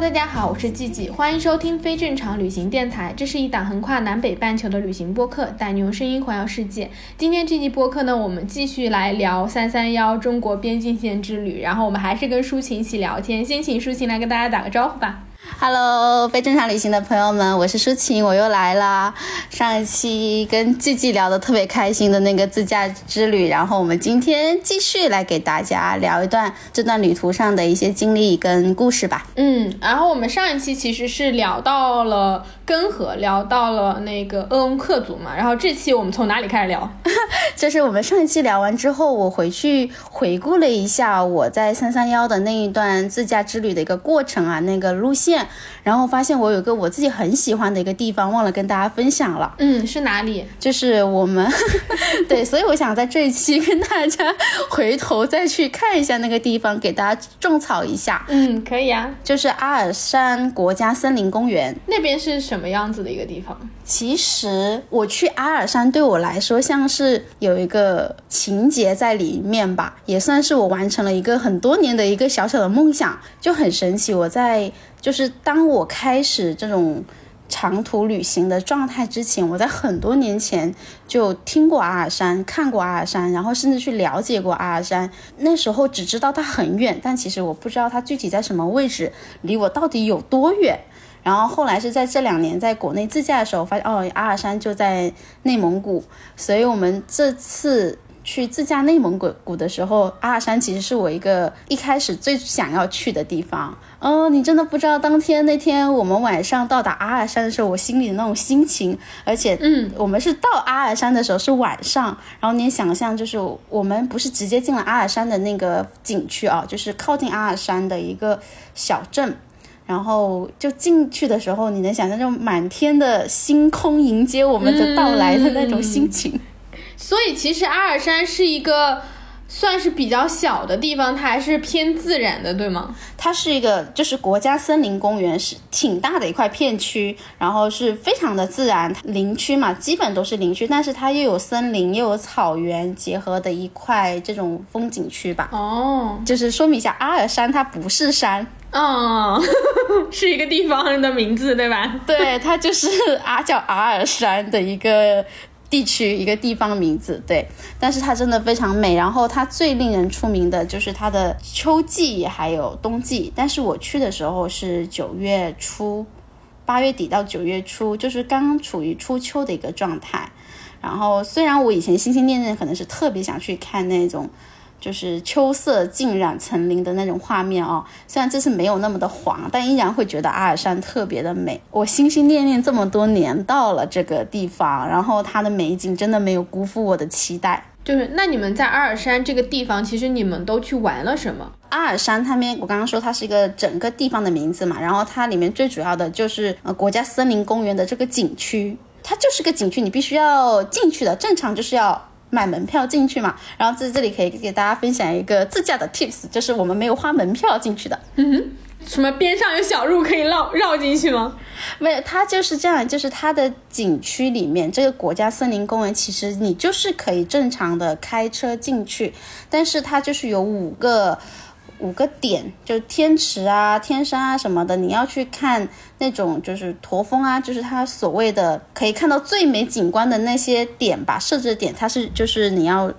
大家好，我是季季，欢迎收听非正常旅行电台。这是一档横跨南北半球的旅行播客，带你用声音环游世界。今天这期播客呢，我们继续来聊三三幺中国边境线之旅，然后我们还是跟抒情一起聊天。先请抒情来跟大家打个招呼吧。Hello，非正常旅行的朋友们，我是舒晴，我又来啦。上一期跟季季聊的特别开心的那个自驾之旅，然后我们今天继续来给大家聊一段这段旅途上的一些经历跟故事吧。嗯，然后我们上一期其实是聊到了根河，聊到了那个鄂温克族嘛，然后这期我们从哪里开始聊？就是我们上一期聊完之后，我回去回顾了一下我在三三幺的那一段自驾之旅的一个过程啊，那个路线。然后发现我有个我自己很喜欢的一个地方，忘了跟大家分享了。嗯，是哪里？就是我们，对，所以我想在这一期跟大家回头再去看一下那个地方，给大家种草一下。嗯，可以啊。就是阿尔山国家森林公园那边是什么样子的一个地方？其实我去阿尔山对我来说像是有一个情节在里面吧，也算是我完成了一个很多年的一个小小的梦想，就很神奇。我在就是当我开始这种长途旅行的状态之前，我在很多年前就听过阿尔山，看过阿尔山，然后甚至去了解过阿尔山。那时候只知道它很远，但其实我不知道它具体在什么位置，离我到底有多远。然后后来是在这两年在国内自驾的时候，发现哦，阿尔山就在内蒙古，所以我们这次去自驾内蒙古古的时候，阿尔山其实是我一个一开始最想要去的地方。哦，你真的不知道当天那天我们晚上到达阿尔山的时候，我心里的那种心情，而且，嗯，我们是到阿尔山的时候是晚上，然后你想象就是我们不是直接进了阿尔山的那个景区啊，就是靠近阿尔山的一个小镇。然后就进去的时候，你能想象那种满天的星空迎接我们的到来的那种心情。所以其实阿尔山是一个算是比较小的地方，它还是偏自然的，对吗？它是一个就是国家森林公园，是挺大的一块片区，然后是非常的自然林区嘛，基本都是林区，但是它又有森林又有草原结合的一块这种风景区吧。哦，就是说明一下，阿尔山它不是山。哦，是一个地方的名字，对吧？对，它就是阿叫阿尔山的一个地区，一个地方名字。对，但是它真的非常美。然后它最令人出名的就是它的秋季还有冬季。但是我去的时候是九月初，八月底到九月初，就是刚刚处于初秋的一个状态。然后虽然我以前心心念念可能是特别想去看那种。就是秋色浸染层林的那种画面哦，虽然这次没有那么的黄，但依然会觉得阿尔山特别的美。我心心念念这么多年到了这个地方，然后它的美景真的没有辜负我的期待。就是那你们在阿尔山这个地方，其实你们都去玩了什么？阿尔山它面，我刚刚说它是一个整个地方的名字嘛，然后它里面最主要的就是呃国家森林公园的这个景区，它就是个景区，你必须要进去的，正常就是要。买门票进去嘛，然后在这里可以给大家分享一个自驾的 tips，就是我们没有花门票进去的。嗯哼，什么边上有小路可以绕绕进去吗？没有，它就是这样，就是它的景区里面这个国家森林公园，其实你就是可以正常的开车进去，但是它就是有五个。五个点，就是天池啊、天山啊什么的，你要去看那种就是驼峰啊，就是它所谓的可以看到最美景观的那些点吧，设置点它是就是你要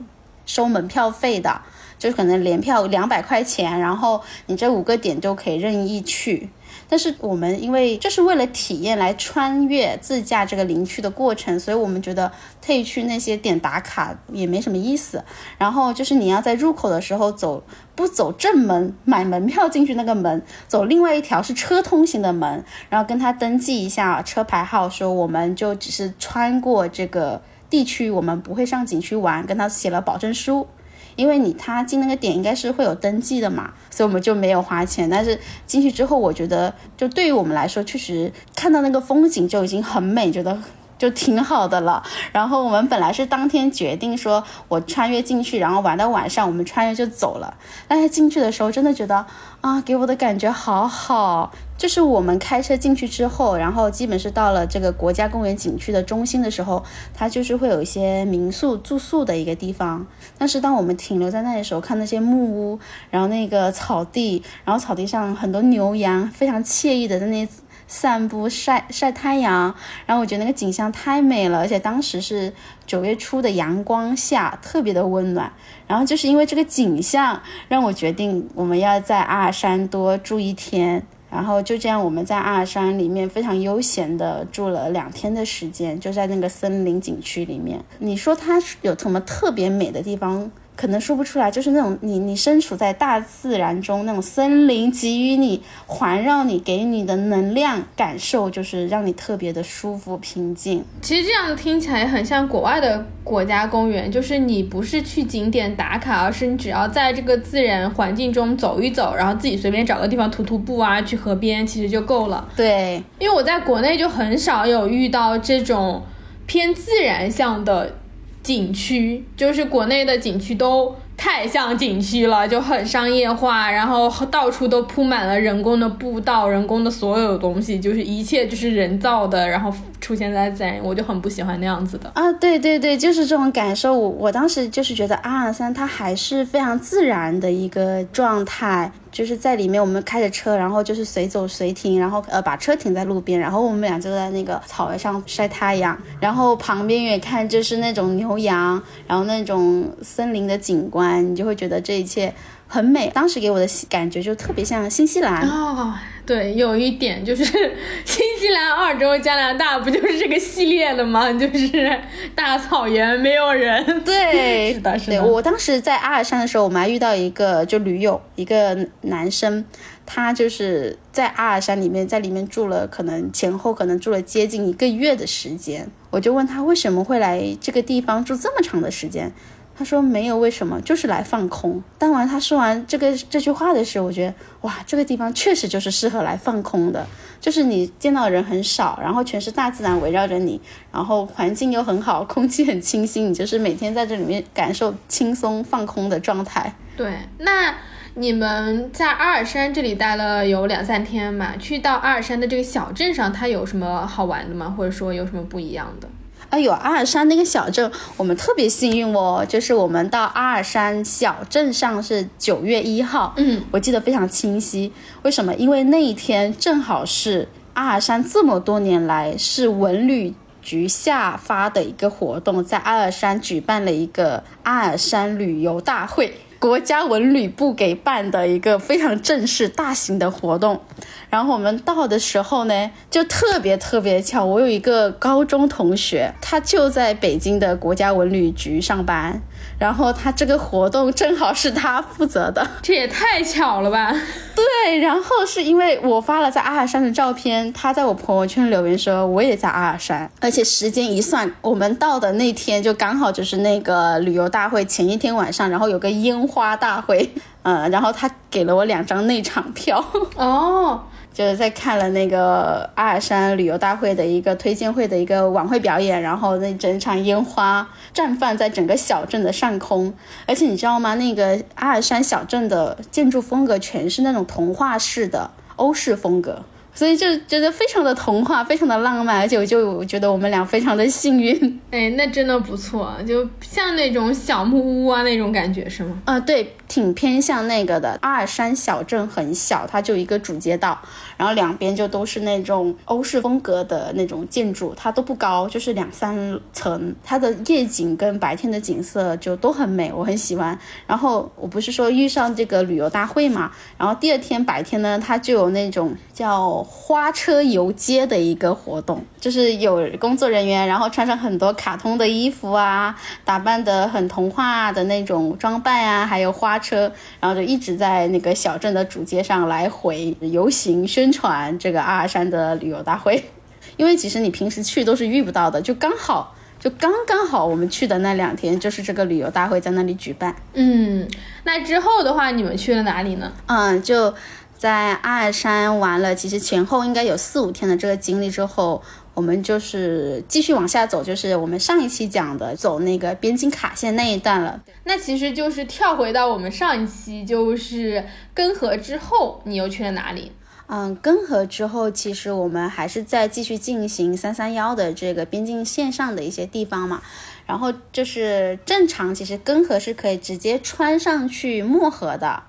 收门票费的，就是可能联票两百块钱，然后你这五个点就可以任意去。但是我们因为就是为了体验来穿越自驾这个林区的过程，所以我们觉得特意去那些点打卡也没什么意思。然后就是你要在入口的时候走，不走正门买门票进去那个门，走另外一条是车通行的门，然后跟他登记一下车牌号，说我们就只是穿过这个地区，我们不会上景区玩，跟他写了保证书。因为你他进那个点应该是会有登记的嘛，所以我们就没有花钱。但是进去之后，我觉得就对于我们来说，确实看到那个风景就已经很美，觉得。就挺好的了。然后我们本来是当天决定说，我穿越进去，然后玩到晚上，我们穿越就走了。但是进去的时候，真的觉得啊，给我的感觉好好。就是我们开车进去之后，然后基本是到了这个国家公园景区的中心的时候，它就是会有一些民宿住宿的一个地方。但是当我们停留在那的时候，看那些木屋，然后那个草地，然后草地上很多牛羊，非常惬意的在那。散步晒晒太阳，然后我觉得那个景象太美了，而且当时是九月初的阳光下，特别的温暖。然后就是因为这个景象，让我决定我们要在阿尔山多住一天。然后就这样，我们在阿尔山里面非常悠闲的住了两天的时间，就在那个森林景区里面。你说它有什么特别美的地方？可能说不出来，就是那种你你身处在大自然中，那种森林给予你环绕你给你的能量感受，就是让你特别的舒服平静。其实这样听起来很像国外的国家公园，就是你不是去景点打卡，而是你只要在这个自然环境中走一走，然后自己随便找个地方徒徒步啊，去河边，其实就够了。对，因为我在国内就很少有遇到这种偏自然向的。景区就是国内的景区都太像景区了，就很商业化，然后到处都铺满了人工的步道、人工的所有东西，就是一切就是人造的，然后出现在自然，我就很不喜欢那样子的啊！对对对，就是这种感受。我我当时就是觉得阿尔山它还是非常自然的一个状态。就是在里面，我们开着车，然后就是随走随停，然后呃把车停在路边，然后我们俩就在那个草原上晒太阳，然后旁边远看就是那种牛羊，然后那种森林的景观，你就会觉得这一切。很美，当时给我的感觉就特别像新西兰哦。对，有一点就是新西兰、澳洲、加拿大不就是这个系列的吗？就是大草原，没有人。对，是的，是的。我当时在阿尔山的时候，我们还遇到一个就驴友，一个男生，他就是在阿尔山里面，在里面住了，可能前后可能住了接近一个月的时间。我就问他为什么会来这个地方住这么长的时间。他说没有为什么，就是来放空。当完他说完这个这句话的时候，我觉得哇，这个地方确实就是适合来放空的。就是你见到人很少，然后全是大自然围绕着你，然后环境又很好，空气很清新，你就是每天在这里面感受轻松放空的状态。对，那你们在阿尔山这里待了有两三天嘛？去到阿尔山的这个小镇上，它有什么好玩的吗？或者说有什么不一样的？哎呦，阿尔山那个小镇，我们特别幸运哦，就是我们到阿尔山小镇上是九月一号，嗯，我记得非常清晰。为什么？因为那一天正好是阿尔山这么多年来是文旅局下发的一个活动，在阿尔山举办了一个阿尔山旅游大会。国家文旅部给办的一个非常正式、大型的活动，然后我们到的时候呢，就特别特别巧，我有一个高中同学，他就在北京的国家文旅局上班。然后他这个活动正好是他负责的，这也太巧了吧？对，然后是因为我发了在阿尔山的照片，他在我朋友圈留言说我也在阿尔山，而且时间一算，我们到的那天就刚好就是那个旅游大会前一天晚上，然后有个烟花大会，嗯，然后他给了我两张内场票。哦。就是在看了那个阿尔山旅游大会的一个推荐会的一个晚会表演，然后那整场烟花绽放在整个小镇的上空，而且你知道吗？那个阿尔山小镇的建筑风格全是那种童话式的欧式风格。所以就觉得非常的童话，非常的浪漫，而且我就觉得我们俩非常的幸运。哎，那真的不错，就像那种小木屋啊那种感觉是吗？啊，对，挺偏向那个的。阿尔山小镇很小，它就一个主街道，然后两边就都是那种欧式风格的那种建筑，它都不高，就是两三层。它的夜景跟白天的景色就都很美，我很喜欢。然后我不是说遇上这个旅游大会嘛，然后第二天白天呢，它就有那种叫。花车游街的一个活动，就是有工作人员，然后穿上很多卡通的衣服啊，打扮的很童话的那种装扮啊，还有花车，然后就一直在那个小镇的主街上来回游行宣传这个阿尔山的旅游大会。因为其实你平时去都是遇不到的，就刚好就刚刚好我们去的那两天就是这个旅游大会在那里举办。嗯，那之后的话你们去了哪里呢？嗯，就在阿尔山玩了，其实前后应该有四五天的这个经历之后，我们就是继续往下走，就是我们上一期讲的走那个边境卡线那一段了。那其实就是跳回到我们上一期，就是根河之后，你又去了哪里？嗯，根河之后，其实我们还是在继续进行三三幺的这个边境线上的一些地方嘛。然后就是正常，其实根河是可以直接穿上去漠河的，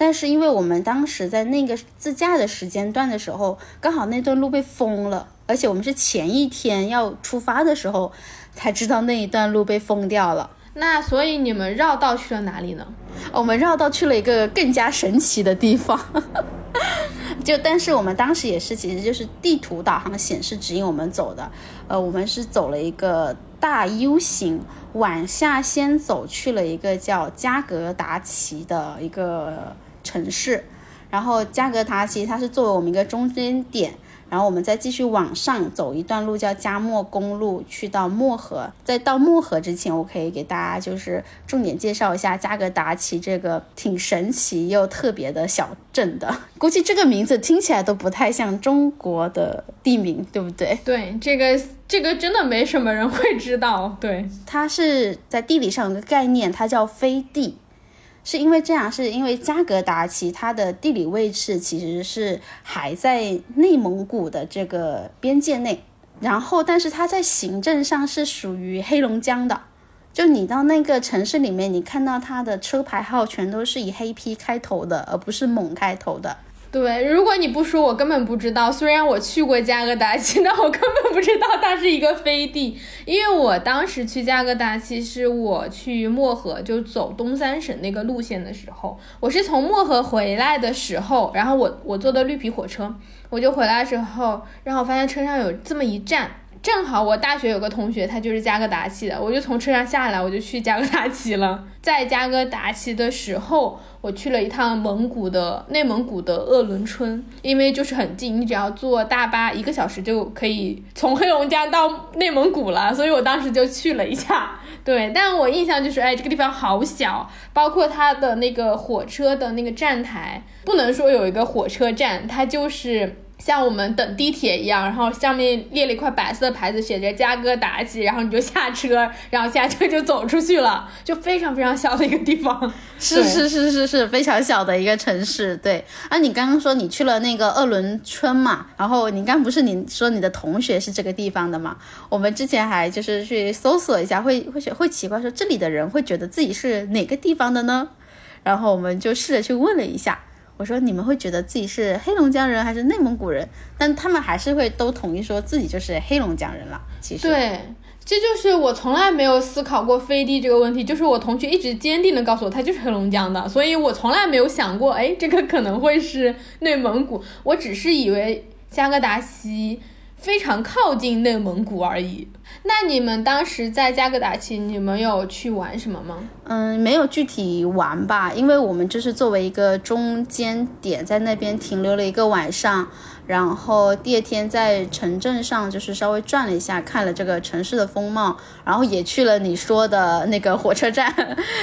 但是因为我们当时在那个自驾的时间段的时候，刚好那段路被封了，而且我们是前一天要出发的时候才知道那一段路被封掉了。那所以你们绕道去了哪里呢？我们绕道去了一个更加神奇的地方。就但是我们当时也是，其实就是地图导航显示指引我们走的，呃，我们是走了一个大 U 型，往下先走去了一个叫加格达奇的一个城市，然后加格达奇它是作为我们一个中间点。然后我们再继续往上走一段路，叫加莫公路，去到漠河。在到漠河之前，我可以给大家就是重点介绍一下加格达奇这个挺神奇又特别的小镇的。估计这个名字听起来都不太像中国的地名，对不对？对，这个这个真的没什么人会知道。对，它是在地理上有个概念，它叫飞地。是因为这样，是因为加格达奇它的地理位置其实是还在内蒙古的这个边界内，然后但是它在行政上是属于黑龙江的。就你到那个城市里面，你看到它的车牌号全都是以黑 P 开头的，而不是蒙开头的。对，如果你不说，我根本不知道。虽然我去过加格达奇，但我根本不知道它是一个飞地。因为我当时去加格达奇是我去漠河，就走东三省那个路线的时候，我是从漠河回来的时候，然后我我坐的绿皮火车，我就回来的时候，然后我发现车上有这么一站。正好我大学有个同学，他就是加格达奇的，我就从车上下来，我就去加格达奇了。在加格达奇的时候，我去了一趟蒙古的内蒙古的鄂伦春，因为就是很近，你只要坐大巴一个小时就可以从黑龙江到内蒙古了，所以我当时就去了一下。对，但我印象就是，哎，这个地方好小，包括它的那个火车的那个站台，不能说有一个火车站，它就是。像我们等地铁一样，然后上面列了一块白色牌子，写着加哥达奇，然后你就下车，然后下车就走出去了，就非常非常小的一个地方。是是是是是，非常小的一个城市。对，啊，你刚刚说你去了那个鄂伦春嘛，然后你刚不是你说你的同学是这个地方的嘛？我们之前还就是去搜索一下，会会会奇怪说这里的人会觉得自己是哪个地方的呢？然后我们就试着去问了一下。我说你们会觉得自己是黑龙江人还是内蒙古人？但他们还是会都统一说自己就是黑龙江人了。其实对，这就是我从来没有思考过飞地这个问题。就是我同学一直坚定的告诉我，他就是黑龙江的，所以我从来没有想过，哎，这个可能会是内蒙古。我只是以为加格达西非常靠近内蒙古而已。那你们当时在加格达奇，你们有去玩什么吗？嗯，没有具体玩吧，因为我们就是作为一个中间点，在那边停留了一个晚上，然后第二天在城镇上就是稍微转了一下，看了这个城市的风貌，然后也去了你说的那个火车站，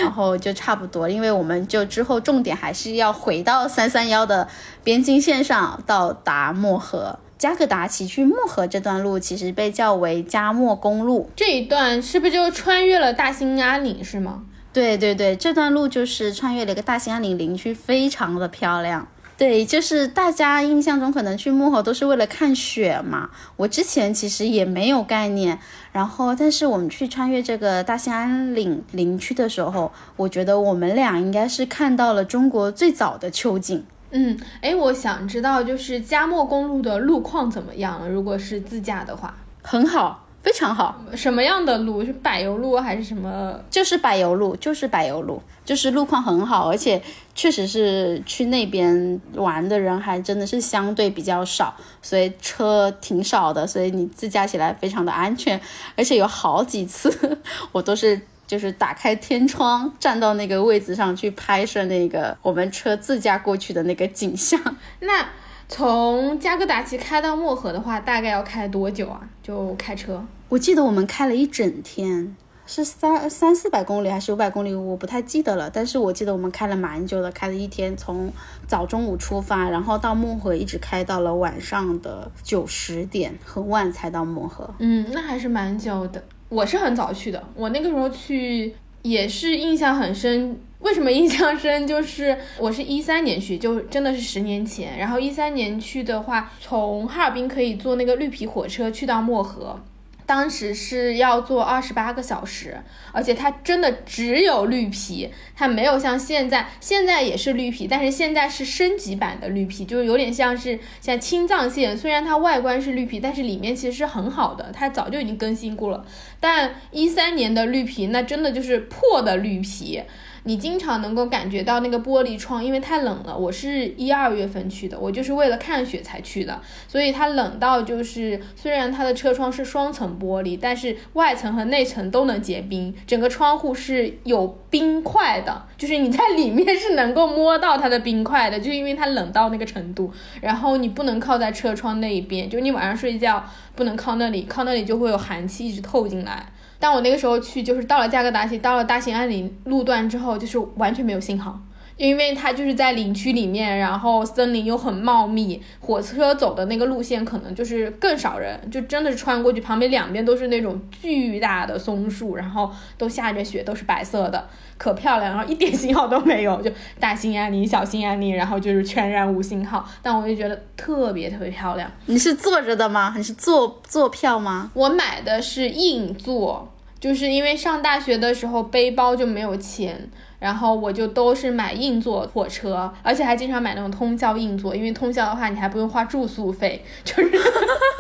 然后就差不多，因为我们就之后重点还是要回到三三幺的边境线上，到达漠河。加格达奇去漠河这段路其实被叫为加莫公路，这一段是不是就穿越了大兴安岭是吗？对对对，这段路就是穿越了一个大兴安岭林区，非常的漂亮。对，就是大家印象中可能去漠河都是为了看雪嘛，我之前其实也没有概念。然后，但是我们去穿越这个大兴安岭林区的时候，我觉得我们俩应该是看到了中国最早的秋景。嗯，哎，我想知道就是加莫公路的路况怎么样？如果是自驾的话，很好，非常好。什么样的路？是柏油路还是什么？就是柏油路，就是柏油路，就是路况很好，而且确实是去那边玩的人还真的是相对比较少，所以车挺少的，所以你自驾起来非常的安全，而且有好几次 我都是。就是打开天窗，站到那个位置上去拍摄那个我们车自驾过去的那个景象。那从加格达奇开到漠河的话，大概要开多久啊？就开车？我记得我们开了一整天，是三三四百公里还是五百公里，我不太记得了。但是我记得我们开了蛮久的，开了一天，从早中午出发，然后到漠河一直开到了晚上的九十点，很晚才到漠河。嗯，那还是蛮久的。我是很早去的，我那个时候去也是印象很深。为什么印象深？就是我是一三年去，就真的是十年前。然后一三年去的话，从哈尔滨可以坐那个绿皮火车去到漠河。当时是要坐二十八个小时，而且它真的只有绿皮，它没有像现在，现在也是绿皮，但是现在是升级版的绿皮，就是有点像是像青藏线，虽然它外观是绿皮，但是里面其实是很好的，它早就已经更新过了。但一三年的绿皮，那真的就是破的绿皮。你经常能够感觉到那个玻璃窗，因为太冷了。我是一二月份去的，我就是为了看雪才去的，所以它冷到就是，虽然它的车窗是双层玻璃，但是外层和内层都能结冰，整个窗户是有冰块的，就是你在里面是能够摸到它的冰块的，就因为它冷到那个程度。然后你不能靠在车窗那一边，就你晚上睡觉不能靠那里，靠那里就会有寒气一直透进来。但我那个时候去，就是到了加格达奇，到了大兴安岭路段之后，就是完全没有信号，因为它就是在林区里面，然后森林又很茂密，火车走的那个路线可能就是更少人，就真的是穿过去，旁边两边都是那种巨大的松树，然后都下着雪，都是白色的。可漂亮，然后一点信号都没有，就大兴安岭、小兴安岭，然后就是全然无信号。但我就觉得特别特别漂亮。你是坐着的吗？你是坐坐票吗？我买的是硬座，就是因为上大学的时候背包就没有钱。然后我就都是买硬座火车，而且还经常买那种通宵硬座，因为通宵的话你还不用花住宿费，就是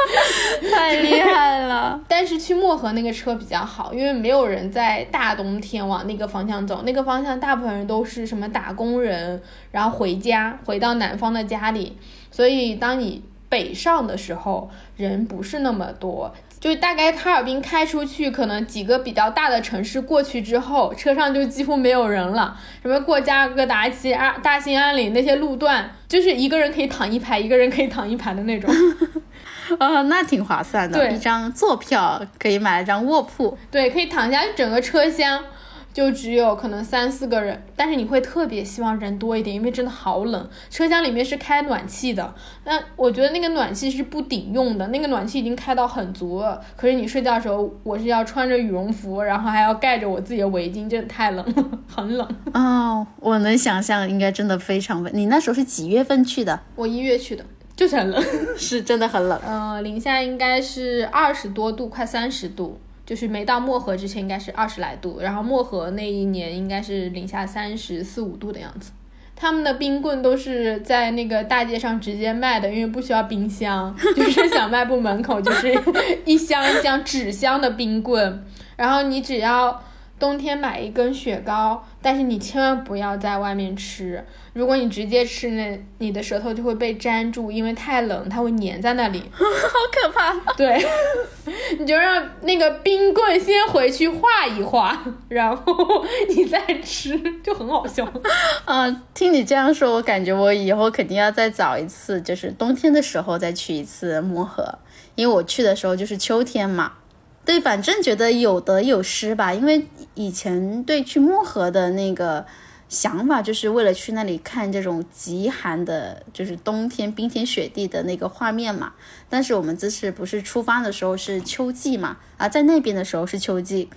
太厉害了。但是去漠河那个车比较好，因为没有人在大冬天往那个方向走，那个方向大部分人都是什么打工人，然后回家回到南方的家里，所以当你北上的时候人不是那么多。就大概哈尔滨开出去，可能几个比较大的城市过去之后，车上就几乎没有人了。什么过加格达奇、啊大兴安岭那些路段，就是一个人可以躺一排，一个人可以躺一排的那种。啊，那挺划算的，一张坐票可以买一张卧铺。对，可以躺下整个车厢。就只有可能三四个人，但是你会特别希望人多一点，因为真的好冷。车厢里面是开暖气的，那我觉得那个暖气是不顶用的，那个暖气已经开到很足了。可是你睡觉的时候，我是要穿着羽绒服，然后还要盖着我自己的围巾，真的太冷了，很冷。哦，我能想象，应该真的非常冷。你那时候是几月份去的？我一月去的，就是很冷，是真的很冷。嗯，零下应该是二十多度，快三十度。就是没到漠河之前应该是二十来度，然后漠河那一年应该是零下三十四五度的样子。他们的冰棍都是在那个大街上直接卖的，因为不需要冰箱，就是小卖部门口就是一箱一箱纸箱的冰棍，然后你只要。冬天买一根雪糕，但是你千万不要在外面吃。如果你直接吃，那你的舌头就会被粘住，因为太冷，它会粘在那里，好可怕。对，你就让那个冰棍先回去化一化，然后你再吃，就很好笑。嗯，听你这样说，我感觉我以后肯定要再找一次，就是冬天的时候再去一次漠河，因为我去的时候就是秋天嘛。对，反正觉得有得有失吧，因为以前对去漠河的那个想法，就是为了去那里看这种极寒的，就是冬天冰天雪地的那个画面嘛。但是我们这次不是出发的时候是秋季嘛，啊，在那边的时候是秋季，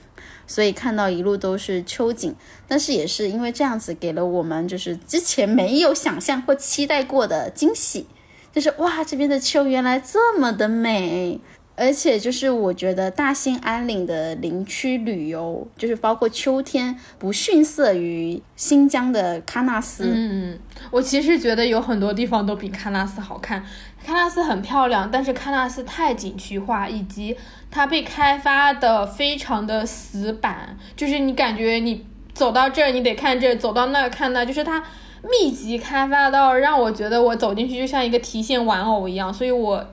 所以看到一路都是秋景。但是也是因为这样子，给了我们就是之前没有想象或期待过的惊喜，就是哇，这边的秋原来这么的美。而且就是我觉得大兴安岭的林区旅游，就是包括秋天不逊色于新疆的喀纳斯。嗯，我其实觉得有很多地方都比喀纳斯好看。喀纳斯很漂亮，但是喀纳斯太景区化，以及它被开发的非常的死板，就是你感觉你走到这儿你得看这，走到那儿看那，就是它密集开发到让我觉得我走进去就像一个提线玩偶一样，所以我。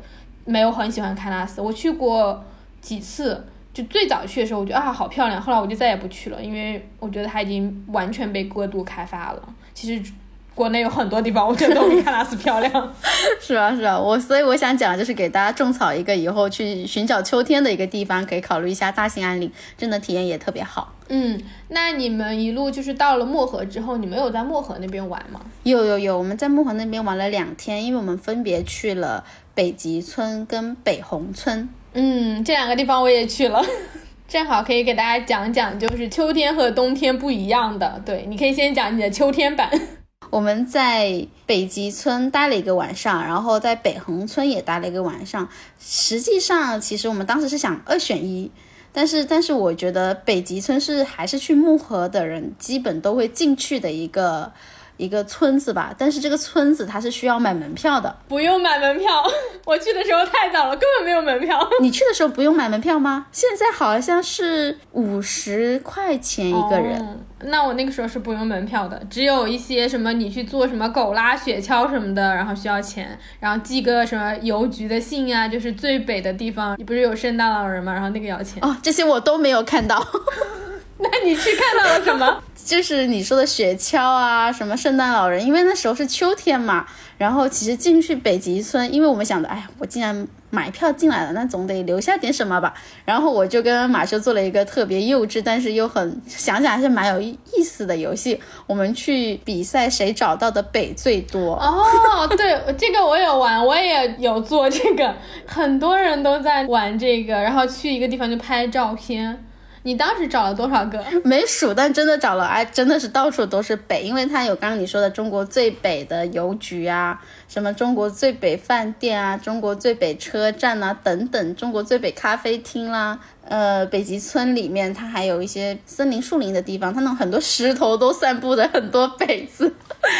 没有很喜欢喀纳斯，我去过几次，就最早去的时候，我觉得啊好漂亮，后来我就再也不去了，因为我觉得它已经完全被过度开发了。其实国内有很多地方，我觉得都比喀纳斯漂亮。是啊，是啊，我所以我想讲就是给大家种草一个以后去寻找秋天的一个地方，可以考虑一下大兴安岭，真的体验也特别好。嗯，那你们一路就是到了漠河之后，你们有在漠河那边玩吗？有有有，我们在漠河那边玩了两天，因为我们分别去了北极村跟北红村。嗯，这两个地方我也去了。正好可以给大家讲讲，就是秋天和冬天不一样的。对，你可以先讲你的秋天版。我们在北极村待了一个晚上，然后在北横村也待了一个晚上。实际上，其实我们当时是想二选一，但是但是我觉得北极村是还是去木河的人基本都会进去的一个。一个村子吧，但是这个村子它是需要买门票的，不用买门票。我去的时候太早了，根本没有门票。你去的时候不用买门票吗？现在好像是五十块钱一个人。那我那个时候是不用门票的，只有一些什么你去做什么狗拉雪橇什么的，然后需要钱，然后寄个什么邮局的信啊，就是最北的地方，你不是有圣诞老人吗？然后那个要钱。哦，这些我都没有看到。那你去看到了什么？就是你说的雪橇啊，什么圣诞老人，因为那时候是秋天嘛。然后其实进去北极村，因为我们想的，哎呀，我既然买票进来了，那总得留下点什么吧。然后我就跟马修做了一个特别幼稚，但是又很想想还是蛮有意思的游戏。我们去比赛谁找到的北最多。哦，对，这个我有玩，我也有做这个，很多人都在玩这个，然后去一个地方就拍照片。你当时找了多少个？没数，但真的找了，哎，真的是到处都是北，因为它有刚刚你说的中国最北的邮局啊，什么中国最北饭店啊，中国最北车站啊，等等，中国最北咖啡厅啦，呃，北极村里面它还有一些森林树林的地方，它那很多石头都散布着很多北字，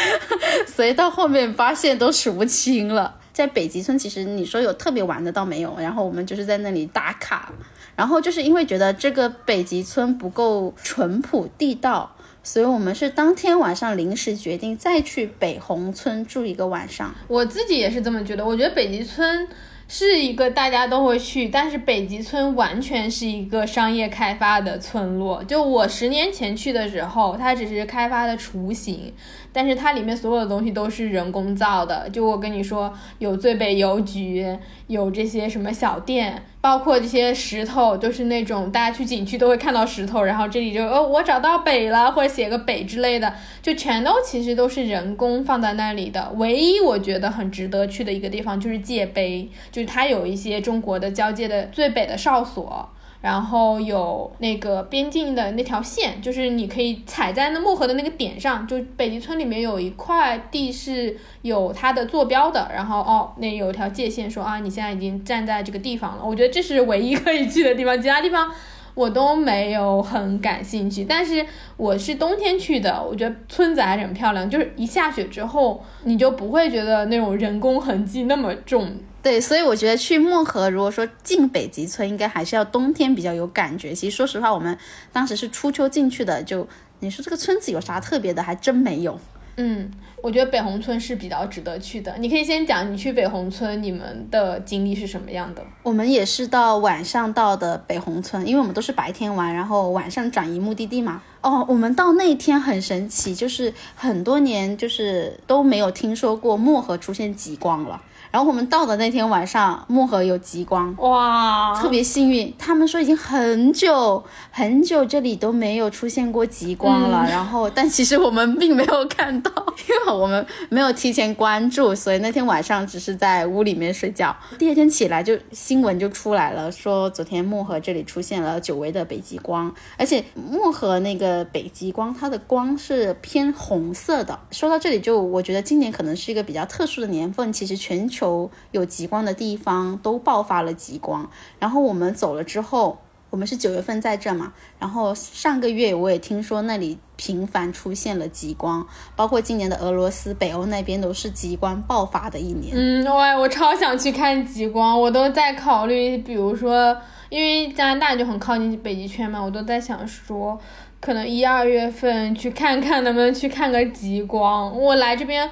所以到后面发现都数不清了。在北极村，其实你说有特别玩的倒没有，然后我们就是在那里打卡。然后就是因为觉得这个北极村不够淳朴地道，所以我们是当天晚上临时决定再去北红村住一个晚上。我自己也是这么觉得，我觉得北极村是一个大家都会去，但是北极村完全是一个商业开发的村落。就我十年前去的时候，它只是开发的雏形。但是它里面所有的东西都是人工造的，就我跟你说，有最北邮局，有这些什么小店，包括这些石头，都是那种大家去景区都会看到石头，然后这里就哦我找到北了，或者写个北之类的，就全都其实都是人工放在那里的。唯一我觉得很值得去的一个地方就是界碑，就是它有一些中国的交界的最北的哨所。然后有那个边境的那条线，就是你可以踩在那漠河的那个点上，就北极村里面有一块地是有它的坐标的，然后哦，那有一条界限说啊，你现在已经站在这个地方了。我觉得这是唯一可以去的地方，其他地方我都没有很感兴趣。但是我是冬天去的，我觉得村子还是很漂亮，就是一下雪之后，你就不会觉得那种人工痕迹那么重。对，所以我觉得去漠河，如果说进北极村，应该还是要冬天比较有感觉。其实说实话，我们当时是初秋进去的，就你说这个村子有啥特别的，还真没有。嗯，我觉得北红村是比较值得去的。你可以先讲你去北红村，你们的经历是什么样的？我们也是到晚上到的北红村，因为我们都是白天玩，然后晚上转移目的地嘛。哦，我们到那天很神奇，就是很多年就是都没有听说过漠河出现极光了。然后我们到的那天晚上，漠河有极光，哇，特别幸运。他们说已经很久很久这里都没有出现过极光了。然后，但其实我们并没有看到，因为我们没有提前关注，所以那天晚上只是在屋里面睡觉。第二天起来就新闻就出来了，说昨天漠河这里出现了久违的北极光，而且漠河那个北极光它的光是偏红色的。说到这里，就我觉得今年可能是一个比较特殊的年份，其实全球。球有极光的地方都爆发了极光，然后我们走了之后，我们是九月份在这嘛，然后上个月我也听说那里频繁出现了极光，包括今年的俄罗斯、北欧那边都是极光爆发的一年。嗯，我我超想去看极光，我都在考虑，比如说，因为加拿大就很靠近北极圈嘛，我都在想说，可能一二月份去看看能不能去看个极光。我来这边。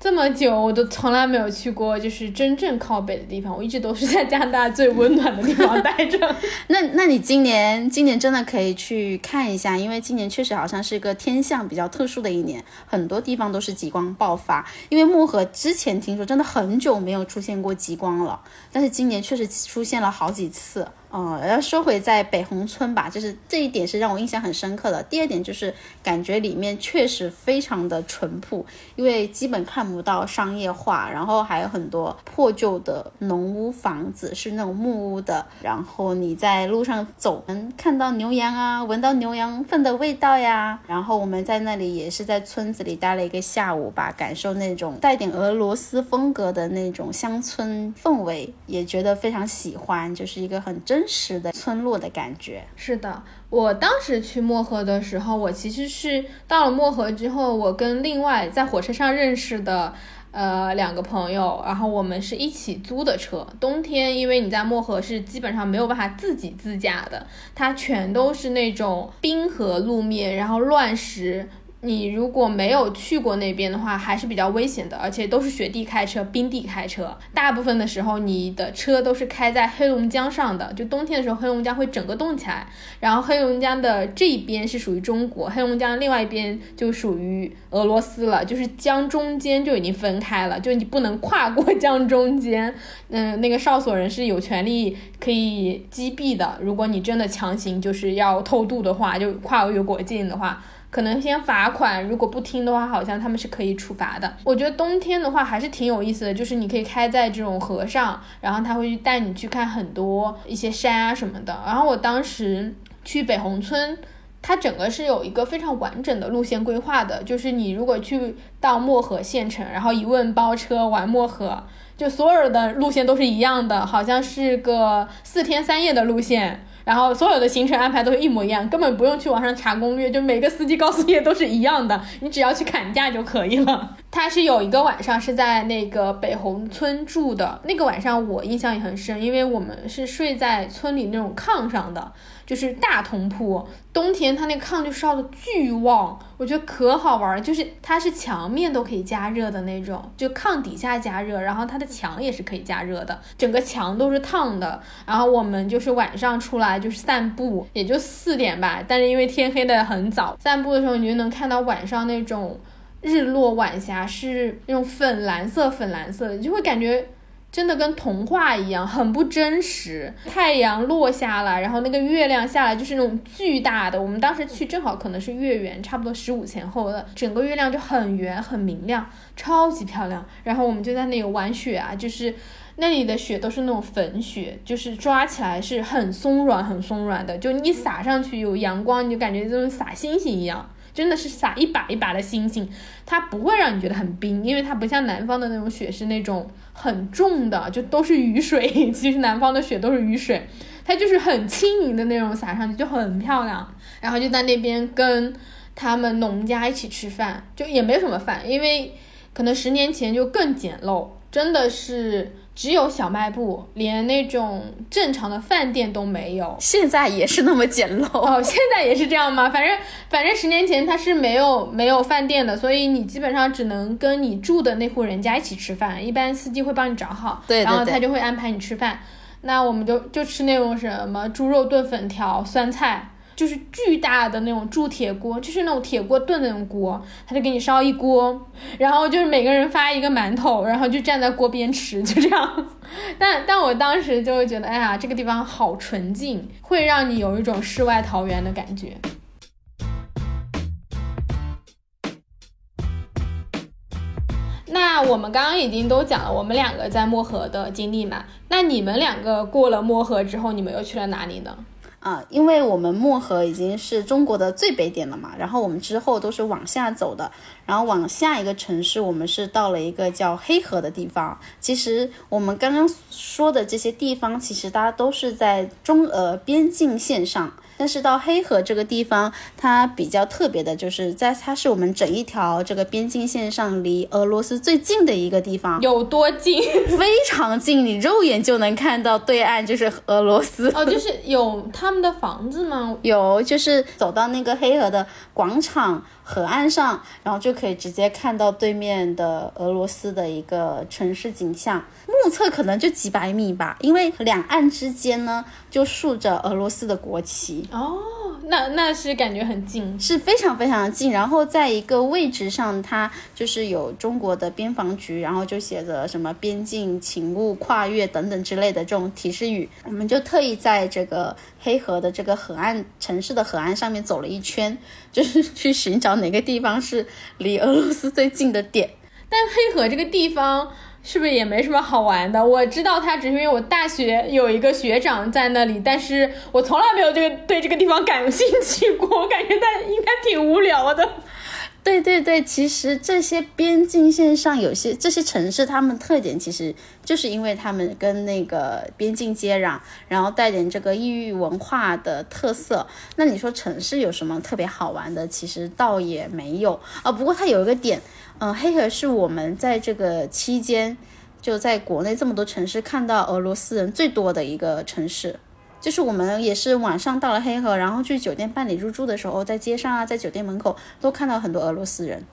这么久，我都从来没有去过，就是真正靠北的地方。我一直都是在加拿大最温暖的地方待着。那那你今年今年真的可以去看一下，因为今年确实好像是一个天象比较特殊的一年，很多地方都是极光爆发。因为漠河之前听说真的很久没有出现过极光了，但是今年确实出现了好几次。嗯，要说回在北红村吧，就是这一点是让我印象很深刻的。第二点就是感觉里面确实非常的淳朴，因为基本看不到商业化，然后还有很多破旧的农屋房子，是那种木屋的。然后你在路上走，能看到牛羊啊，闻到牛羊粪的味道呀。然后我们在那里也是在村子里待了一个下午吧，感受那种带点俄罗斯风格的那种乡村氛围，也觉得非常喜欢，就是一个很真。真实的村落的感觉是的，我当时去漠河的时候，我其实是到了漠河之后，我跟另外在火车上认识的呃两个朋友，然后我们是一起租的车。冬天，因为你在漠河是基本上没有办法自己自驾的，它全都是那种冰河路面，然后乱石。你如果没有去过那边的话，还是比较危险的，而且都是雪地开车、冰地开车。大部分的时候，你的车都是开在黑龙江上的。就冬天的时候，黑龙江会整个冻起来，然后黑龙江的这一边是属于中国，黑龙江另外一边就属于俄罗斯了，就是江中间就已经分开了，就你不能跨过江中间。嗯，那个哨所人是有权利可以击毙的，如果你真的强行就是要偷渡的话，就跨越国境的话。可能先罚款，如果不听的话，好像他们是可以处罚的。我觉得冬天的话还是挺有意思的，就是你可以开在这种河上，然后他会带你去看很多一些山啊什么的。然后我当时去北红村，它整个是有一个非常完整的路线规划的，就是你如果去到漠河县城，然后一问包车玩漠河，就所有的路线都是一样的，好像是个四天三夜的路线。然后所有的行程安排都是一模一样，根本不用去网上查攻略，就每个司机告诉你都是一样的，你只要去砍价就可以了。他是有一个晚上是在那个北红村住的，那个晚上我印象也很深，因为我们是睡在村里那种炕上的。就是大通铺，冬天它那个炕就烧的巨旺，我觉得可好玩了。就是它是墙面都可以加热的那种，就炕底下加热，然后它的墙也是可以加热的，整个墙都是烫的。然后我们就是晚上出来就是散步，也就四点吧，但是因为天黑的很早，散步的时候你就能看到晚上那种日落晚霞是那种粉蓝色粉蓝色的，就会感觉。真的跟童话一样，很不真实。太阳落下了，然后那个月亮下来就是那种巨大的。我们当时去正好可能是月圆，差不多十五前后的，整个月亮就很圆很明亮，超级漂亮。然后我们就在那里玩雪啊，就是那里的雪都是那种粉雪，就是抓起来是很松软很松软的，就你撒上去有阳光，你就感觉就是撒星星一样。真的是撒一把一把的星星，它不会让你觉得很冰，因为它不像南方的那种雪是那种很重的，就都是雨水。其实南方的雪都是雨水，它就是很轻盈的那种撒上去就很漂亮。然后就在那边跟他们农家一起吃饭，就也没什么饭，因为可能十年前就更简陋，真的是。只有小卖部，连那种正常的饭店都没有。现在也是那么简陋哦，现在也是这样吗？反正反正十年前它是没有没有饭店的，所以你基本上只能跟你住的那户人家一起吃饭。一般司机会帮你找好，对，然后他就会安排你吃饭。那我们就就吃那种什么猪肉炖粉条、酸菜。就是巨大的那种铸铁锅，就是那种铁锅炖的那种锅，他就给你烧一锅，然后就是每个人发一个馒头，然后就站在锅边吃，就这样。但但我当时就会觉得，哎呀，这个地方好纯净，会让你有一种世外桃源的感觉。那我们刚刚已经都讲了我们两个在漠河的经历嘛，那你们两个过了漠河之后，你们又去了哪里呢？啊，因为我们漠河已经是中国的最北点了嘛，然后我们之后都是往下走的，然后往下一个城市，我们是到了一个叫黑河的地方。其实我们刚刚说的这些地方，其实大家都是在中俄边境线上。但是到黑河这个地方，它比较特别的就是在它是我们整一条这个边境线上离俄罗斯最近的一个地方，有多近？非常近，你肉眼就能看到对岸就是俄罗斯。哦，就是有他们的房子吗？有，就是走到那个黑河的广场。河岸上，然后就可以直接看到对面的俄罗斯的一个城市景象，目测可能就几百米吧，因为两岸之间呢就竖着俄罗斯的国旗。哦，那那是感觉很近，是非常非常的近。然后在一个位置上，它就是有中国的边防局，然后就写着什么“边境请勿跨越”等等之类的这种提示语。我们就特意在这个黑河的这个河岸城市的河岸上面走了一圈，就是 去寻找。哪个地方是离俄罗斯最近的点？但黑河这个地方是不是也没什么好玩的？我知道它只是因为我大学有一个学长在那里，但是我从来没有这个对这个地方感兴趣过。我感觉它应该挺无聊的。对对对，其实这些边境线上有些这些城市，它们特点其实就是因为他们跟那个边境接壤，然后带点这个异域文化的特色。那你说城市有什么特别好玩的？其实倒也没有啊。不过它有一个点，嗯，黑河是我们在这个期间就在国内这么多城市看到俄罗斯人最多的一个城市。就是我们也是晚上到了黑河，然后去酒店办理入住的时候，在街上啊，在酒店门口都看到很多俄罗斯人。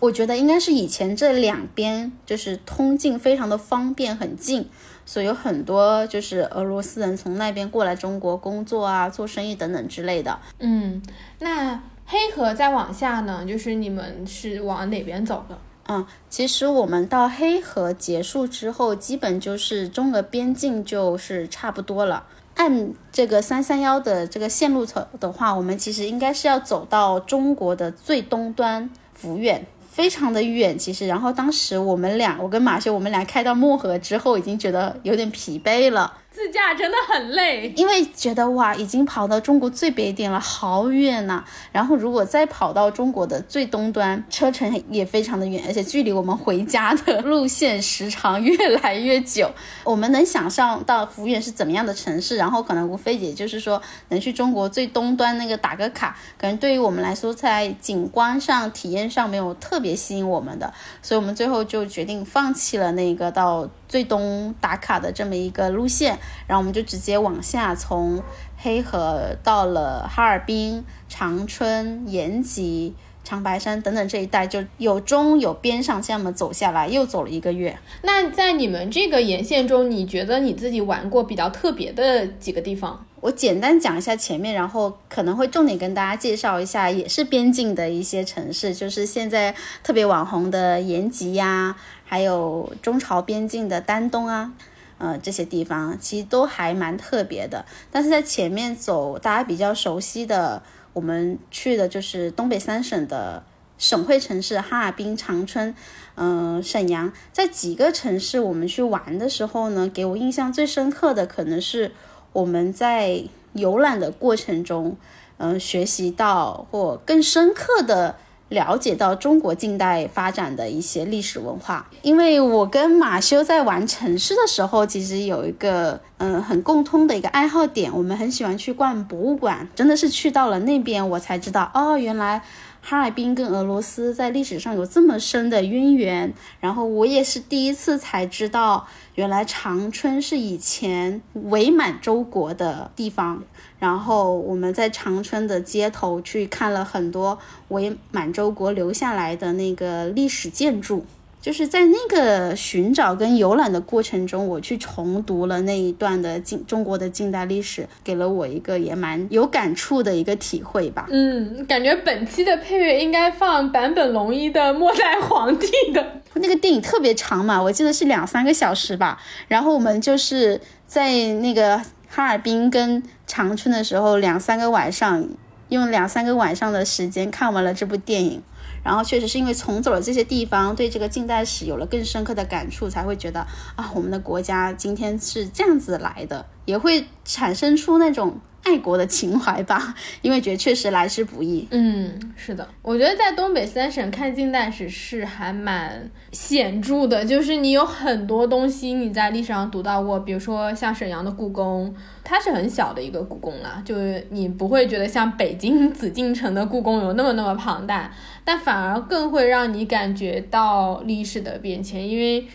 我觉得应该是以前这两边就是通境非常的方便，很近，所以有很多就是俄罗斯人从那边过来中国工作啊、做生意等等之类的。嗯，那黑河再往下呢，就是你们是往哪边走的？嗯，其实我们到黑河结束之后，基本就是中俄边境就是差不多了。按这个三三幺的这个线路走的话，我们其实应该是要走到中国的最东端抚远，非常的远。其实，然后当时我们俩，我跟马修，我们俩开到漠河之后，已经觉得有点疲惫了。自驾真的很累，因为觉得哇，已经跑到中国最北点了，好远呐。然后如果再跑到中国的最东端，车程也非常的远，而且距离我们回家的路线时长越来越久。我们能想象到抚远是怎么样的城市，然后可能无非也就是说能去中国最东端那个打个卡，可能对于我们来说，在景观上、体验上没有特别吸引我们的，所以我们最后就决定放弃了那个到。最东打卡的这么一个路线，然后我们就直接往下，从黑河到了哈尔滨、长春、延吉、长白山等等这一带，就有中有边上这么走下来，又走了一个月。那在你们这个沿线中，你觉得你自己玩过比较特别的几个地方？我简单讲一下前面，然后可能会重点跟大家介绍一下，也是边境的一些城市，就是现在特别网红的延吉呀。还有中朝边境的丹东啊，呃，这些地方其实都还蛮特别的。但是在前面走，大家比较熟悉的，我们去的就是东北三省的省会城市哈尔滨、长春，嗯，沈阳。在几个城市我们去玩的时候呢，给我印象最深刻的，可能是我们在游览的过程中，嗯，学习到或更深刻的。了解到中国近代发展的一些历史文化，因为我跟马修在玩城市的时候，其实有一个嗯很共通的一个爱好点，我们很喜欢去逛博物馆。真的是去到了那边，我才知道哦，原来哈尔滨跟俄罗斯在历史上有这么深的渊源。然后我也是第一次才知道，原来长春是以前伪满洲国的地方。然后我们在长春的街头去看了很多伪满洲国留下来的那个历史建筑，就是在那个寻找跟游览的过程中，我去重读了那一段的近中国的近代历史，给了我一个也蛮有感触的一个体会吧。嗯，感觉本期的配乐应该放坂本龙一的《末代皇帝》的 那个电影特别长嘛，我记得是两三个小时吧。然后我们就是在那个。哈尔滨跟长春的时候，两三个晚上，用两三个晚上的时间看完了这部电影，然后确实是因为重走了这些地方，对这个近代史有了更深刻的感触，才会觉得啊，我们的国家今天是这样子来的，也会产生出那种爱国的情怀吧，因为觉得确实来之不易。嗯，是的，我觉得在东北三省看近代史是还蛮显著的，就是你有很多东西你在历史上读到过，比如说像沈阳的故宫，它是很小的一个故宫啦，就是你不会觉得像北京紫禁城的故宫有那么那么庞大，但反而更会让你感觉到历史的变迁，因为。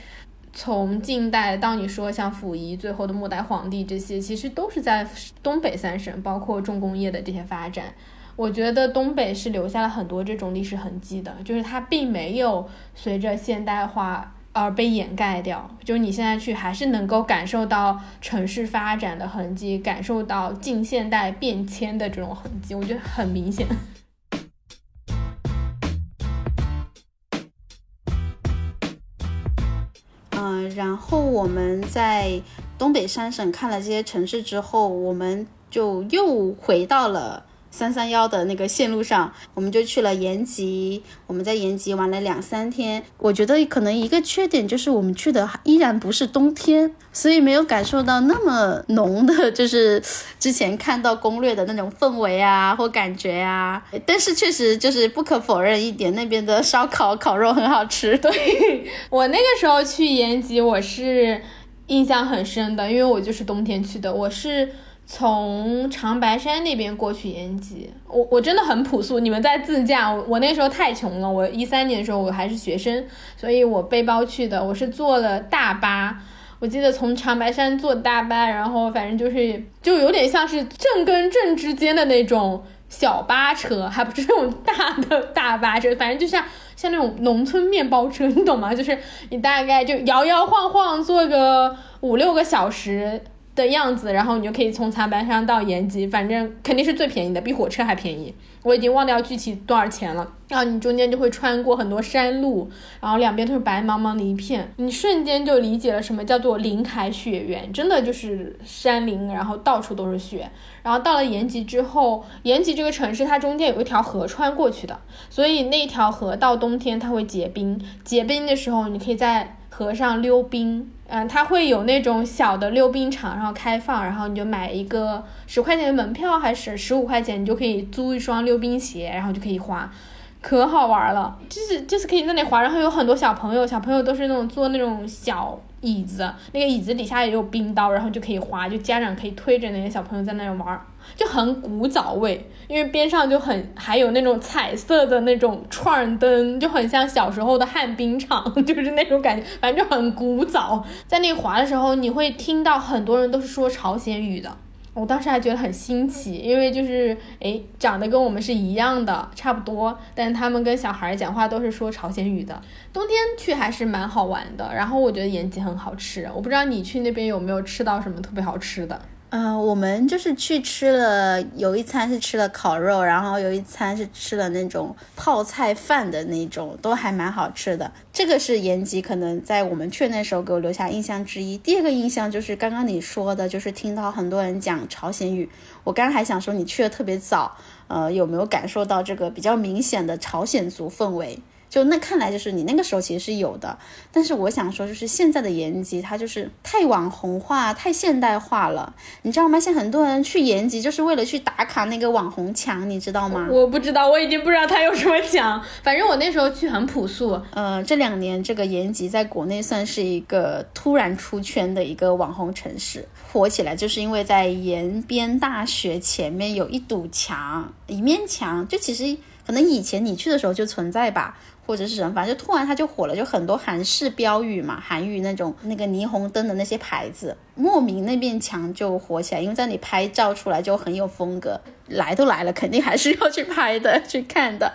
从近代到你说像溥仪，最后的末代皇帝这些，其实都是在东北三省，包括重工业的这些发展。我觉得东北是留下了很多这种历史痕迹的，就是它并没有随着现代化而被掩盖掉。就是你现在去，还是能够感受到城市发展的痕迹，感受到近现代变迁的这种痕迹，我觉得很明显。然后我们在东北三省看了这些城市之后，我们就又回到了。三三幺的那个线路上，我们就去了延吉。我们在延吉玩了两三天。我觉得可能一个缺点就是我们去的依然不是冬天，所以没有感受到那么浓的，就是之前看到攻略的那种氛围啊或感觉啊。但是确实就是不可否认一点，那边的烧烤烤肉很好吃。对我那个时候去延吉，我是印象很深的，因为我就是冬天去的，我是。从长白山那边过去延吉，我我真的很朴素。你们在自驾，我我那时候太穷了。我一三年的时候我还是学生，所以我背包去的。我是坐了大巴，我记得从长白山坐大巴，然后反正就是就有点像是镇跟镇之间的那种小巴车，还不是那种大的大巴车，反正就像像那种农村面包车，你懂吗？就是你大概就摇摇晃晃坐个五六个小时。的样子，然后你就可以从长白山到延吉，反正肯定是最便宜的，比火车还便宜。我已经忘掉具体多少钱了。然后你中间就会穿过很多山路，然后两边都是白茫茫的一片，你瞬间就理解了什么叫做林海雪原，真的就是山林，然后到处都是雪。然后到了延吉之后，延吉这个城市它中间有一条河穿过去的，所以那条河到冬天它会结冰，结冰的时候你可以在河上溜冰。嗯，它会有那种小的溜冰场，然后开放，然后你就买一个十块钱的门票，还是十五块钱，你就可以租一双溜冰鞋，然后就可以滑，可好玩了。就是就是可以那里滑，然后有很多小朋友，小朋友都是那种坐那种小椅子，那个椅子底下也有冰刀，然后就可以滑，就家长可以推着那些小朋友在那里玩。就很古早味，因为边上就很还有那种彩色的那种串灯，就很像小时候的旱冰场，就是那种感觉，反正就很古早。在那滑的时候，你会听到很多人都是说朝鲜语的，我当时还觉得很新奇，因为就是哎长得跟我们是一样的，差不多，但他们跟小孩讲话都是说朝鲜语的。冬天去还是蛮好玩的，然后我觉得延吉很好吃，我不知道你去那边有没有吃到什么特别好吃的。嗯，我们就是去吃了，有一餐是吃了烤肉，然后有一餐是吃了那种泡菜饭的那种，都还蛮好吃的。这个是延吉可能在我们去那时候给我留下印象之一。第二个印象就是刚刚你说的，就是听到很多人讲朝鲜语。我刚刚还想说你去的特别早，呃，有没有感受到这个比较明显的朝鲜族氛围？就那看来就是你那个时候其实是有的，但是我想说就是现在的延吉它就是太网红化、太现代化了，你知道吗？现在很多人去延吉就是为了去打卡那个网红墙，你知道吗？我不知道，我已经不知道它有什么墙。反正我那时候去很朴素。呃，这两年这个延吉在国内算是一个突然出圈的一个网红城市，火起来就是因为在延边大学前面有一堵墙，一面墙，就其实可能以前你去的时候就存在吧。或者是什么，反正就突然它就火了，就很多韩式标语嘛，韩语那种那个霓虹灯的那些牌子，莫名那面墙就火起来，因为在你拍照出来就很有风格。来都来了，肯定还是要去拍的、去看的，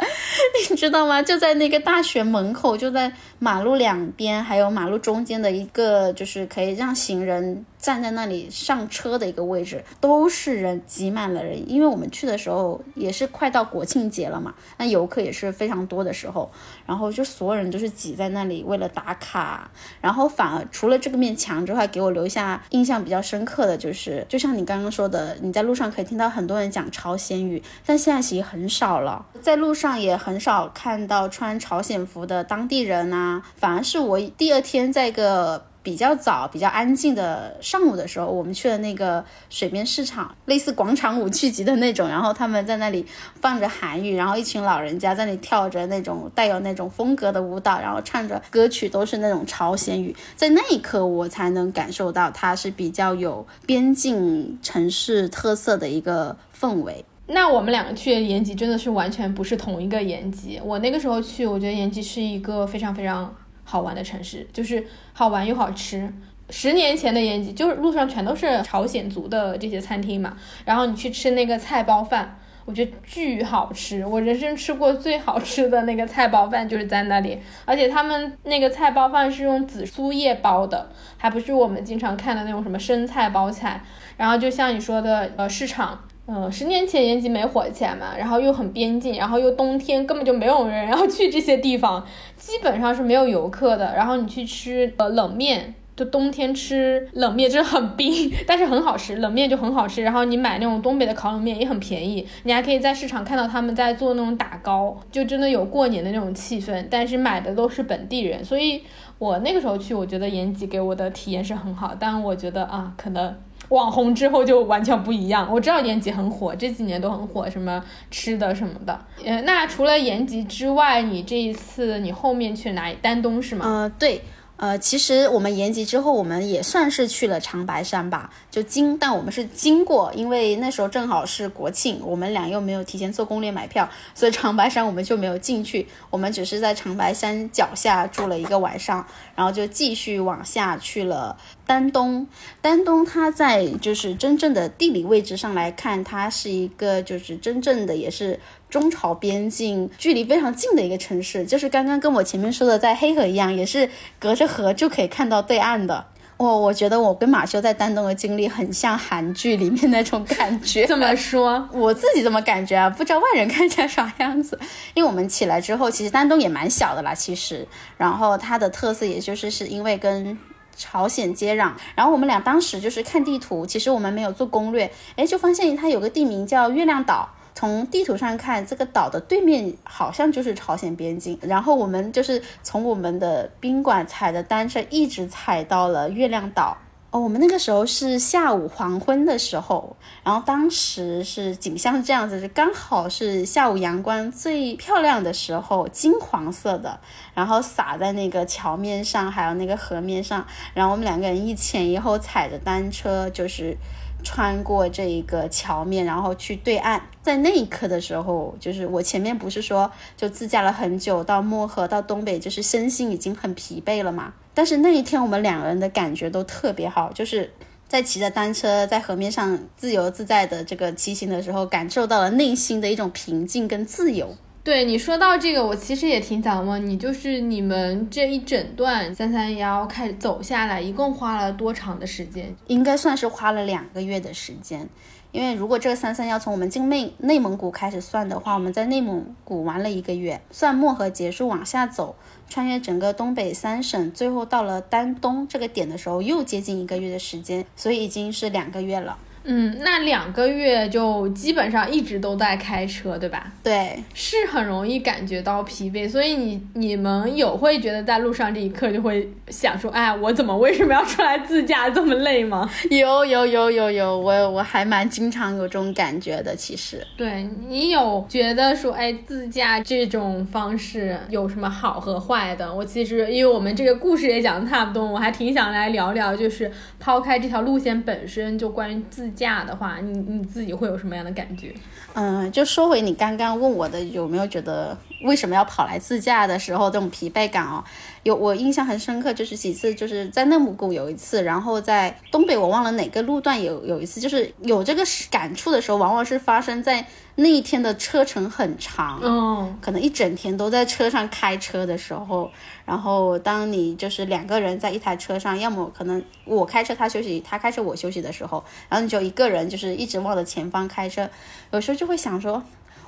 你知道吗？就在那个大学门口，就在马路两边，还有马路中间的一个，就是可以让行人站在那里上车的一个位置，都是人，挤满了人。因为我们去的时候也是快到国庆节了嘛，那游客也是非常多的时候，然后就所有人都是挤在那里为了打卡，然后反而除了这个面墙之外，给我留下印象比较深刻的就是，就像你刚刚说的，你在路上可以听到很多人讲朝鲜语，但现在其实很少了，在路上也很少看到穿朝鲜服的当地人啊，反而是我第二天在一个比较早、比较安静的上午的时候，我们去了那个水边市场，类似广场舞聚集的那种，然后他们在那里放着韩语，然后一群老人家在那里跳着那种带有那种风格的舞蹈，然后唱着歌曲都是那种朝鲜语，在那一刻我才能感受到它是比较有边境城市特色的一个氛围。那我们两个去延吉真的是完全不是同一个延吉。我那个时候去，我觉得延吉是一个非常非常好玩的城市，就是好玩又好吃。十年前的延吉，就是路上全都是朝鲜族的这些餐厅嘛，然后你去吃那个菜包饭，我觉得巨好吃，我人生吃过最好吃的那个菜包饭就是在那里，而且他们那个菜包饭是用紫苏叶包的，还不是我们经常看的那种什么生菜包菜。然后就像你说的，呃，市场。嗯，十年前延吉没火起来嘛，然后又很边境，然后又冬天，根本就没有人要去这些地方，基本上是没有游客的。然后你去吃呃冷面，就冬天吃冷面真的很冰，但是很好吃，冷面就很好吃。然后你买那种东北的烤冷面也很便宜，你还可以在市场看到他们在做那种打糕，就真的有过年的那种气氛。但是买的都是本地人，所以我那个时候去，我觉得延吉给我的体验是很好，但我觉得啊，可能。网红之后就完全不一样。我知道延吉很火，这几年都很火，什么吃的什么的。呃，那除了延吉之外，你这一次你后面去哪里？丹东是吗？呃，对。呃，其实我们延吉之后，我们也算是去了长白山吧，就经，但我们是经过，因为那时候正好是国庆，我们俩又没有提前做攻略买票，所以长白山我们就没有进去，我们只是在长白山脚下住了一个晚上，然后就继续往下去了丹东。丹东它在就是真正的地理位置上来看，它是一个就是真正的也是。中朝边境距离非常近的一个城市，就是刚刚跟我前面说的在黑河一样，也是隔着河就可以看到对岸的。我我觉得我跟马修在丹东的经历很像韩剧里面那种感觉。怎么说？我自己怎么感觉啊，不知道外人看起来啥样子。因为我们起来之后，其实丹东也蛮小的啦，其实。然后它的特色也就是是因为跟朝鲜接壤。然后我们俩当时就是看地图，其实我们没有做攻略，哎，就发现它有个地名叫月亮岛。从地图上看，这个岛的对面好像就是朝鲜边境。然后我们就是从我们的宾馆踩着单车，一直踩到了月亮岛。哦，我们那个时候是下午黄昏的时候，然后当时是景象是这样子，是刚好是下午阳光最漂亮的时候，金黄色的，然后洒在那个桥面上，还有那个河面上。然后我们两个人一前一后踩着单车，就是。穿过这一个桥面，然后去对岸。在那一刻的时候，就是我前面不是说就自驾了很久，到漠河到东北，就是身心已经很疲惫了嘛。但是那一天我们两个人的感觉都特别好，就是在骑着单车在河面上自由自在的这个骑行的时候，感受到了内心的一种平静跟自由。对你说到这个，我其实也挺想问你，就是你们这一整段三三幺开始走下来，一共花了多长的时间？应该算是花了两个月的时间，因为如果这个三三幺从我们进内内蒙古开始算的话，我们在内蒙古玩了一个月，算漠河结束往下走，穿越整个东北三省，最后到了丹东这个点的时候，又接近一个月的时间，所以已经是两个月了。嗯，那两个月就基本上一直都在开车，对吧？对，是很容易感觉到疲惫，所以你你们有会觉得在路上这一刻就会想说，哎，我怎么为什么要出来自驾这么累吗？有有有有有，我我还蛮经常有这种感觉的。其实，对你有觉得说，哎，自驾这种方式有什么好和坏的？我其实因为我们这个故事也讲的差不多，我还挺想来聊聊，就是抛开这条路线本身，就关于自。驾的话，你你自己会有什么样的感觉？嗯，就说回你刚刚问我的，有没有觉得为什么要跑来自驾的时候这种疲惫感哦？有，我印象很深刻，就是几次，就是在内蒙古有一次，然后在东北我忘了哪个路段有有一次，就是有这个感触的时候，往往是发生在那一天的车程很长，嗯，可能一整天都在车上开车的时候，然后当你就是两个人在一台车上，要么可能我开车他休息，他开车我休息的时候，然后你就一个人就是一直望着前方开车，有时候就会想说。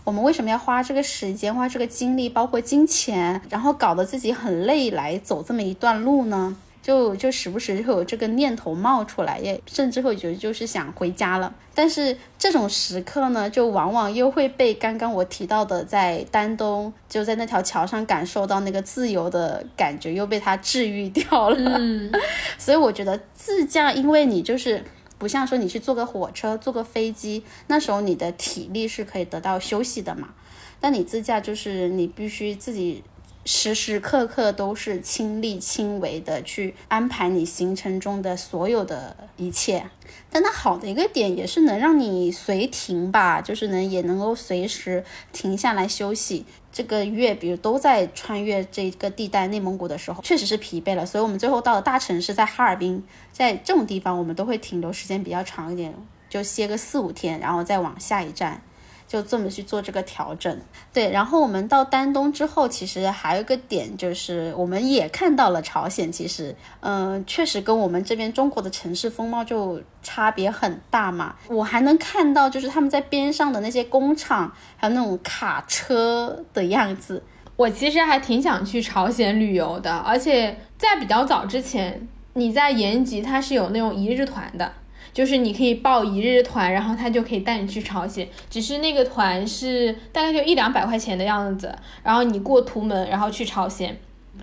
我们为什么要花这个时间、花这个精力，包括金钱，然后搞得自己很累来走这么一段路呢？就就时不时会有这个念头冒出来，也甚至会觉得就是想回家了。但是这种时刻呢，就往往又会被刚刚我提到的在丹东就在那条桥上感受到那个自由的感觉，又被它治愈掉了。嗯，所以我觉得自驾，因为你就是不像说你去坐个火车、坐个飞机，那时候你的体力是可以得到休息的嘛。但你自驾就是你必须自己。时时刻刻都是亲力亲为的去安排你行程中的所有的一切，但它好的一个点也是能让你随停吧，就是能也能够随时停下来休息。这个月比如都在穿越这个地带内蒙古的时候，确实是疲惫了，所以我们最后到了大城市，在哈尔滨，在这种地方我们都会停留时间比较长一点，就歇个四五天，然后再往下一站。就这么去做这个调整，对。然后我们到丹东之后，其实还有一个点就是，我们也看到了朝鲜。其实，嗯，确实跟我们这边中国的城市风貌就差别很大嘛。我还能看到，就是他们在边上的那些工厂，还有那种卡车的样子。我其实还挺想去朝鲜旅游的，而且在比较早之前，你在延吉它是有那种一日团的。就是你可以报一日团，然后他就可以带你去朝鲜。只是那个团是大概就一两百块钱的样子，然后你过图门，然后去朝鲜。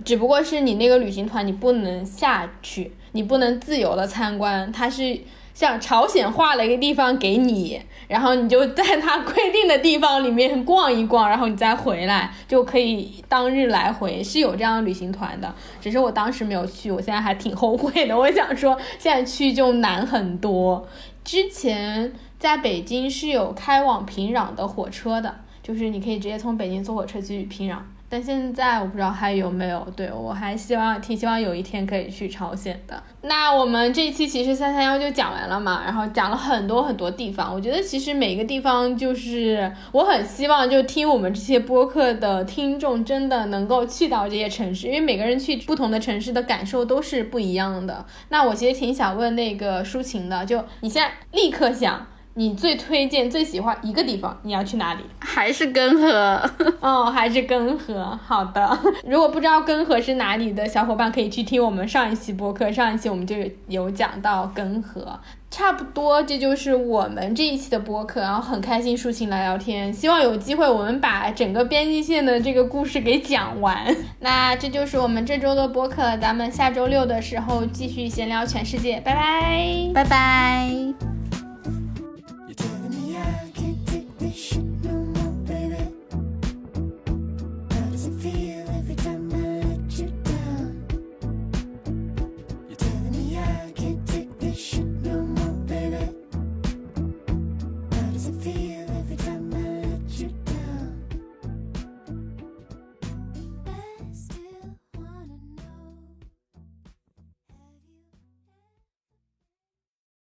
只不过是你那个旅行团你不能下去，你不能自由的参观，它是。像朝鲜划了一个地方给你，然后你就在他规定的地方里面逛一逛，然后你再回来就可以当日来回，是有这样的旅行团的。只是我当时没有去，我现在还挺后悔的。我想说，现在去就难很多。之前在北京是有开往平壤的火车的，就是你可以直接从北京坐火车去平壤。但现在我不知道还有没有，对我还希望挺希望有一天可以去朝鲜的。那我们这一期其实三三幺就讲完了嘛，然后讲了很多很多地方。我觉得其实每个地方就是我很希望就听我们这些播客的听众真的能够去到这些城市，因为每个人去不同的城市的感受都是不一样的。那我其实挺想问那个抒情的，就你现在立刻想。你最推荐、最喜欢一个地方，你要去哪里？还是根河？哦，还是根河。好的，如果不知道根河是哪里的小伙伴，可以去听我们上一期播客。上一期我们就有讲到根河。差不多，这就是我们这一期的播客。然后很开心，抒情来聊天。希望有机会我们把整个边境线的这个故事给讲完。那这就是我们这周的播客，咱们下周六的时候继续闲聊全世界。拜拜，拜拜。